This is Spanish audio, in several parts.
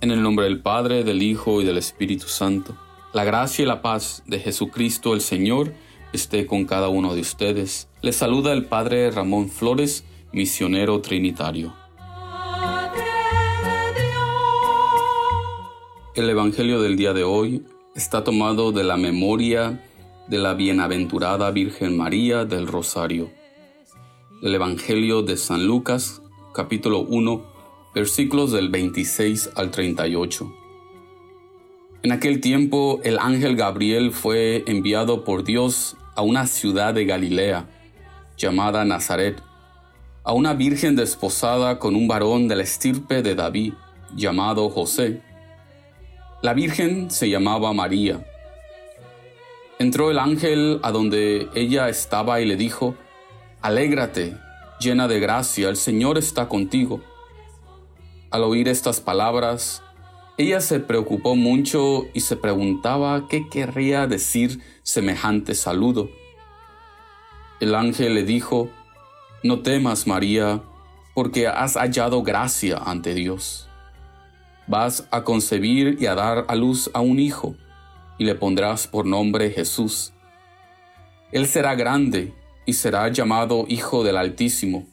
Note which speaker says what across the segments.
Speaker 1: En el nombre del Padre, del Hijo y del Espíritu Santo. La gracia y la paz de Jesucristo el Señor esté con cada uno de ustedes. Les saluda el Padre Ramón Flores, misionero trinitario. El Evangelio del día de hoy está tomado de la memoria de la bienaventurada Virgen María del Rosario. El Evangelio de San Lucas, capítulo 1, versículos del 26 al 38. En aquel tiempo el ángel Gabriel fue enviado por Dios a una ciudad de Galilea, llamada Nazaret, a una virgen desposada con un varón de la estirpe de David, llamado José. La virgen se llamaba María. Entró el ángel a donde ella estaba y le dijo, Alégrate, llena de gracia, el Señor está contigo. Al oír estas palabras, ella se preocupó mucho y se preguntaba qué querría decir semejante saludo. El ángel le dijo, No temas, María, porque has hallado gracia ante Dios. Vas a concebir y a dar a luz a un hijo, y le pondrás por nombre Jesús. Él será grande y será llamado Hijo del Altísimo.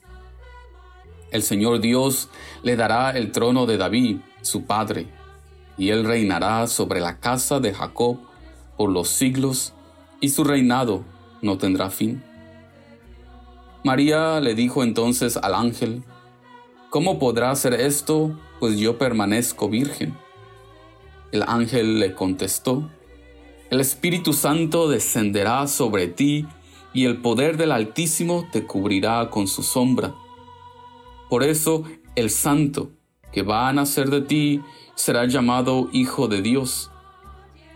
Speaker 1: El Señor Dios le dará el trono de David, su padre y él reinará sobre la casa de Jacob por los siglos, y su reinado no tendrá fin. María le dijo entonces al ángel, ¿Cómo podrá hacer esto, pues yo permanezco virgen? El ángel le contestó, El Espíritu Santo descenderá sobre ti, y el poder del Altísimo te cubrirá con su sombra. Por eso el Santo, que va a nacer de ti será llamado Hijo de Dios.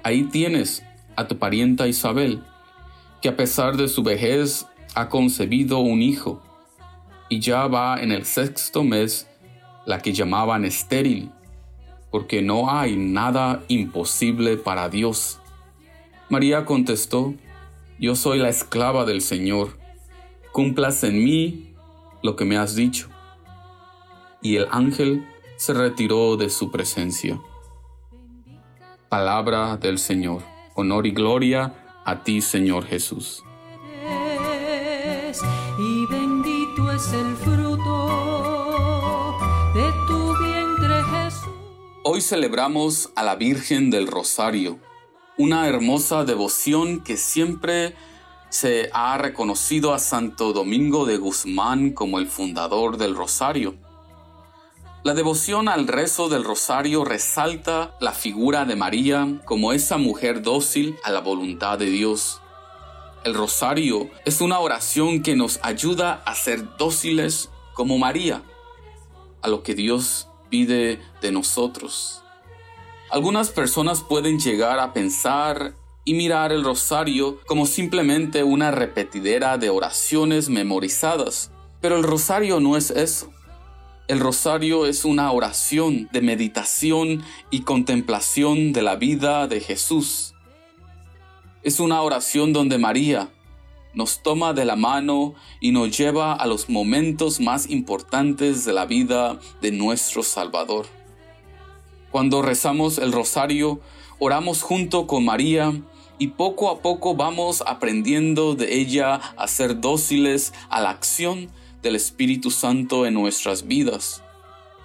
Speaker 1: Ahí tienes a tu parienta Isabel, que a pesar de su vejez ha concebido un hijo, y ya va en el sexto mes la que llamaban estéril, porque no hay nada imposible para Dios. María contestó, Yo soy la esclava del Señor, cumplas en mí lo que me has dicho. Y el ángel se retiró de su presencia. Palabra del Señor. Honor y gloria a ti, Señor Jesús.
Speaker 2: Es el fruto de tu vientre Jesús.
Speaker 1: Hoy celebramos a la Virgen del Rosario, una hermosa devoción que siempre se ha reconocido a Santo Domingo de Guzmán como el fundador del Rosario. La devoción al rezo del rosario resalta la figura de María como esa mujer dócil a la voluntad de Dios. El rosario es una oración que nos ayuda a ser dóciles como María, a lo que Dios pide de nosotros. Algunas personas pueden llegar a pensar y mirar el rosario como simplemente una repetidera de oraciones memorizadas, pero el rosario no es eso. El rosario es una oración de meditación y contemplación de la vida de Jesús. Es una oración donde María nos toma de la mano y nos lleva a los momentos más importantes de la vida de nuestro Salvador. Cuando rezamos el rosario, oramos junto con María y poco a poco vamos aprendiendo de ella a ser dóciles a la acción del Espíritu Santo en nuestras vidas.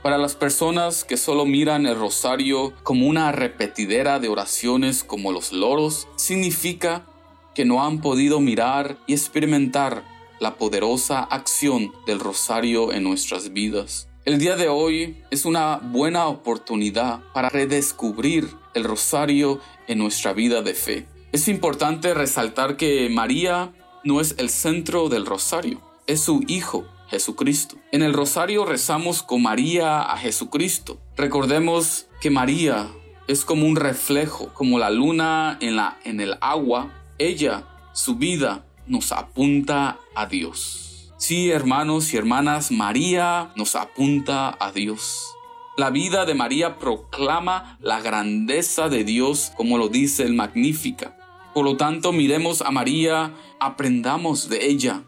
Speaker 1: Para las personas que solo miran el rosario como una repetidera de oraciones como los loros, significa que no han podido mirar y experimentar la poderosa acción del rosario en nuestras vidas. El día de hoy es una buena oportunidad para redescubrir el rosario en nuestra vida de fe. Es importante resaltar que María no es el centro del rosario es su Hijo, Jesucristo. En el rosario rezamos con María a Jesucristo. Recordemos que María es como un reflejo, como la luna en, la, en el agua. Ella, su vida, nos apunta a Dios. Sí, hermanos y hermanas, María nos apunta a Dios. La vida de María proclama la grandeza de Dios, como lo dice el Magnífica. Por lo tanto, miremos a María, aprendamos de ella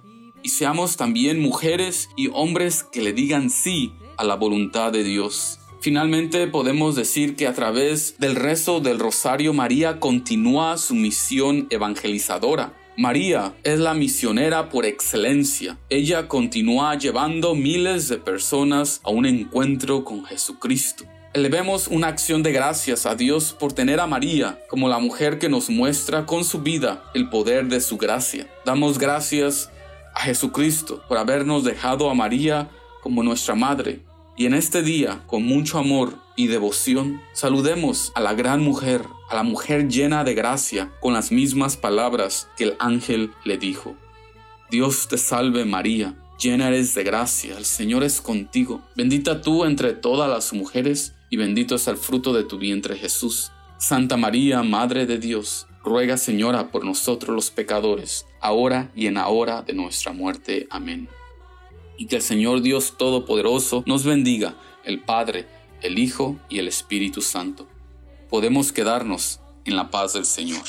Speaker 1: y seamos también mujeres y hombres que le digan sí a la voluntad de Dios. Finalmente podemos decir que a través del rezo del rosario María continúa su misión evangelizadora. María es la misionera por excelencia. Ella continúa llevando miles de personas a un encuentro con Jesucristo. Elevemos una acción de gracias a Dios por tener a María como la mujer que nos muestra con su vida el poder de su gracia. Damos gracias a Jesucristo por habernos dejado a María como nuestra madre y en este día, con mucho amor y devoción, saludemos a la gran mujer, a la mujer llena de gracia, con las mismas palabras que el ángel le dijo. Dios te salve María, llena eres de gracia, el Señor es contigo, bendita tú entre todas las mujeres, y bendito es el fruto de tu vientre Jesús. Santa María, Madre de Dios, ruega Señora por nosotros los pecadores, ahora y en la hora de nuestra muerte. Amén y que el Señor Dios Todopoderoso nos bendiga, el Padre, el Hijo y el Espíritu Santo. Podemos quedarnos en la paz del Señor.